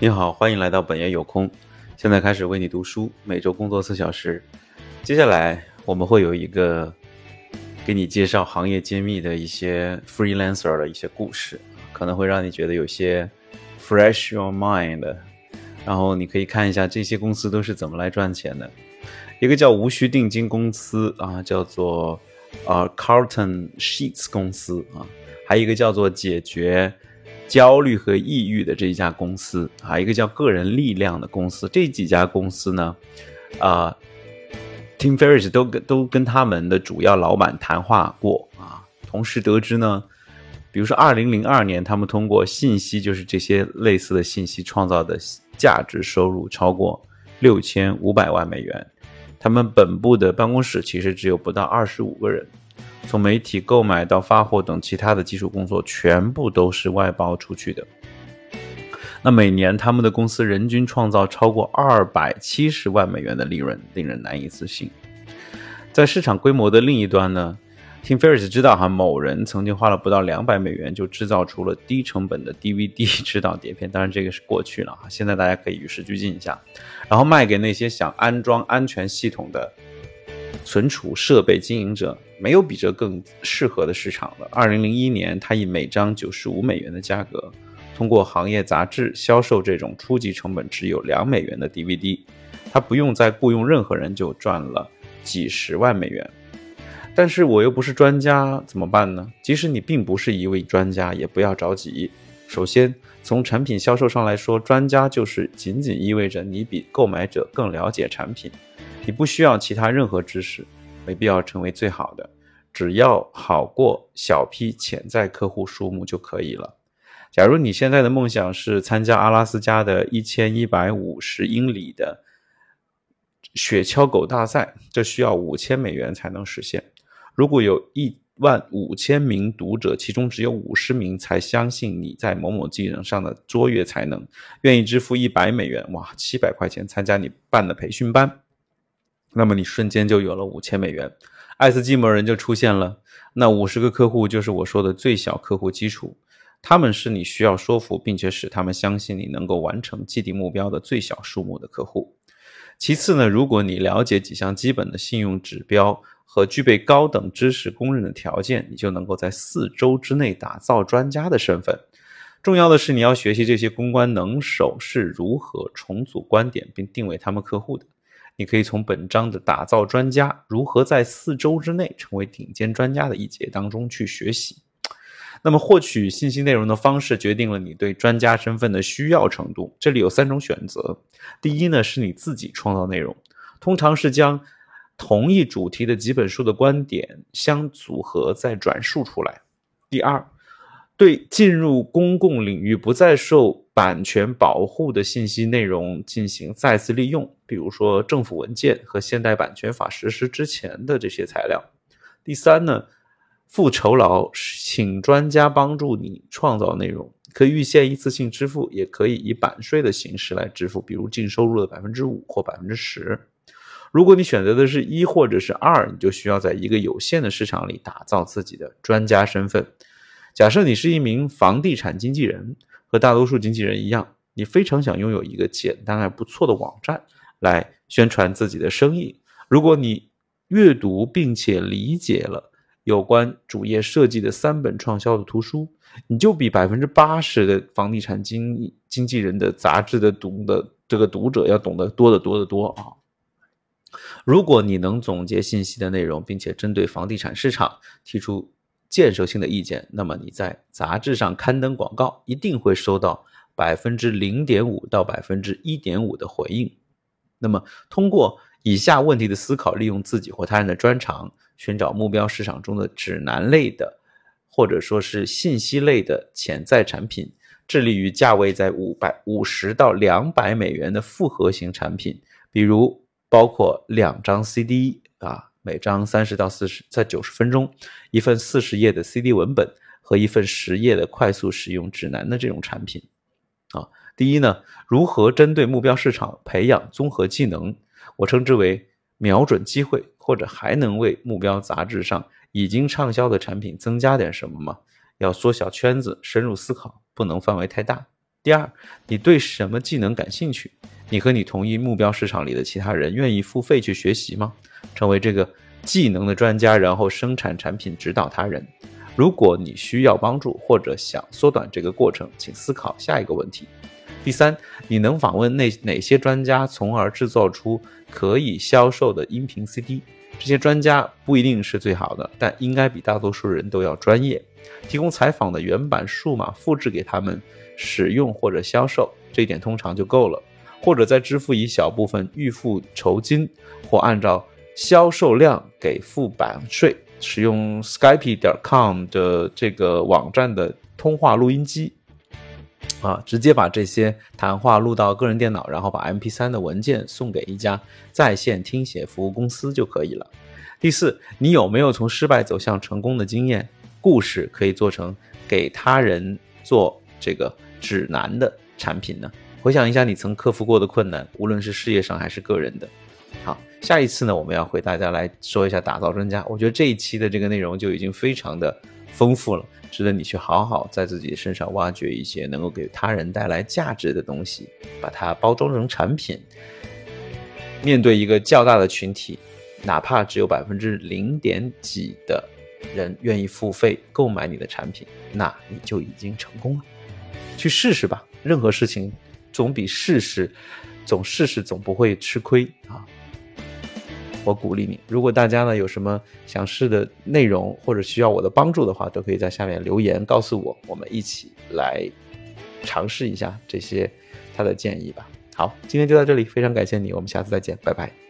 你好，欢迎来到本爷有空。现在开始为你读书，每周工作四小时。接下来我们会有一个给你介绍行业揭秘的一些 freelancer 的一些故事，可能会让你觉得有些 fresh your mind。然后你可以看一下这些公司都是怎么来赚钱的。一个叫无需定金公司啊，叫做啊 Carlton Sheets 公司啊，还有一个叫做解决焦虑和抑郁的这一家公司啊，一个叫个人力量的公司。这几家公司呢，啊，Tim Ferriss 都跟都跟他们的主要老板谈话过啊，同时得知呢，比如说二零零二年，他们通过信息，就是这些类似的信息创造的。价值收入超过六千五百万美元，他们本部的办公室其实只有不到二十五个人，从媒体购买到发货等其他的基础工作全部都是外包出去的。那每年他们的公司人均创造超过二百七十万美元的利润，令人难以置信。在市场规模的另一端呢？Tim Ferriss 知道哈，某人曾经花了不到两百美元就制造出了低成本的 DVD 指导碟片，当然这个是过去了哈，现在大家可以与时俱进一下，然后卖给那些想安装安全系统的存储设备经营者，没有比这更适合的市场了。二零零一年，他以每张九十五美元的价格，通过行业杂志销售这种初级成本只有两美元的 DVD，他不用再雇佣任何人就赚了几十万美元。但是我又不是专家，怎么办呢？即使你并不是一位专家，也不要着急。首先，从产品销售上来说，专家就是仅仅意味着你比购买者更了解产品，你不需要其他任何知识，没必要成为最好的，只要好过小批潜在客户数目就可以了。假如你现在的梦想是参加阿拉斯加的一千一百五十英里的雪橇狗大赛，这需要五千美元才能实现。如果有一万五千名读者，其中只有五十名才相信你在某某技能上的卓越才能，愿意支付一百美元，哇，七百块钱参加你办的培训班，那么你瞬间就有了五千美元，爱斯基摩人就出现了。那五十个客户就是我说的最小客户基础，他们是你需要说服并且使他们相信你能够完成既定目标的最小数目的客户。其次呢，如果你了解几项基本的信用指标。和具备高等知识公认的条件，你就能够在四周之内打造专家的身份。重要的是，你要学习这些公关能手是如何重组观点并定位他们客户的。你可以从本章的“打造专家：如何在四周之内成为顶尖专家”的一节当中去学习。那么，获取信息内容的方式决定了你对专家身份的需要程度。这里有三种选择：第一呢，是你自己创造内容，通常是将。同一主题的几本书的观点相组合再转述出来。第二，对进入公共领域不再受版权保护的信息内容进行再次利用，比如说政府文件和现代版权法实施之前的这些材料。第三呢，付酬劳，请专家帮助你创造内容，可以预先一次性支付，也可以以版税的形式来支付，比如净收入的百分之五或百分之十。如果你选择的是一或者是二，你就需要在一个有限的市场里打造自己的专家身份。假设你是一名房地产经纪人，和大多数经纪人一样，你非常想拥有一个简单而不错的网站来宣传自己的生意。如果你阅读并且理解了有关主页设计的三本畅销的图书，你就比百分之八十的房地产经经纪人的杂志的读的这个读者要懂得多得多得多啊！如果你能总结信息的内容，并且针对房地产市场提出建设性的意见，那么你在杂志上刊登广告一定会收到百分之零点五到百分之一点五的回应。那么，通过以下问题的思考，利用自己或他人的专长，寻找目标市场中的指南类的，或者说是信息类的潜在产品，致力于价位在五百五十到两百美元的复合型产品，比如。包括两张 CD 啊，每张三十到四十，在九十分钟，一份四十页的 CD 文本和一份十页的快速使用指南的这种产品啊。第一呢，如何针对目标市场培养综合技能？我称之为瞄准机会，或者还能为目标杂志上已经畅销的产品增加点什么吗？要缩小圈子，深入思考，不能范围太大。第二，你对什么技能感兴趣？你和你同一目标市场里的其他人愿意付费去学习吗？成为这个技能的专家，然后生产产品，指导他人。如果你需要帮助或者想缩短这个过程，请思考下一个问题。第三，你能访问那哪些专家，从而制作出可以销售的音频 CD？这些专家不一定是最好的，但应该比大多数人都要专业。提供采访的原版数码复制给他们使用或者销售，这一点通常就够了。或者再支付一小部分预付酬金，或按照销售量给付版税。使用 Skype 点 com 的这个网站的通话录音机，啊，直接把这些谈话录到个人电脑，然后把 MP3 的文件送给一家在线听写服务公司就可以了。第四，你有没有从失败走向成功的经验？故事可以做成给他人做这个指南的产品呢？回想一下你曾克服过的困难，无论是事业上还是个人的。好，下一次呢，我们要和大家来说一下打造专家。我觉得这一期的这个内容就已经非常的丰富了，值得你去好好在自己身上挖掘一些能够给他人带来价值的东西，把它包装成产品。面对一个较大的群体，哪怕只有百分之零点几的人愿意付费购买你的产品，那你就已经成功了。去试试吧，任何事情。总比试试，总试试总不会吃亏啊！我鼓励你。如果大家呢有什么想试的内容，或者需要我的帮助的话，都可以在下面留言告诉我，我们一起来尝试一下这些他的建议吧。好，今天就到这里，非常感谢你，我们下次再见，拜拜。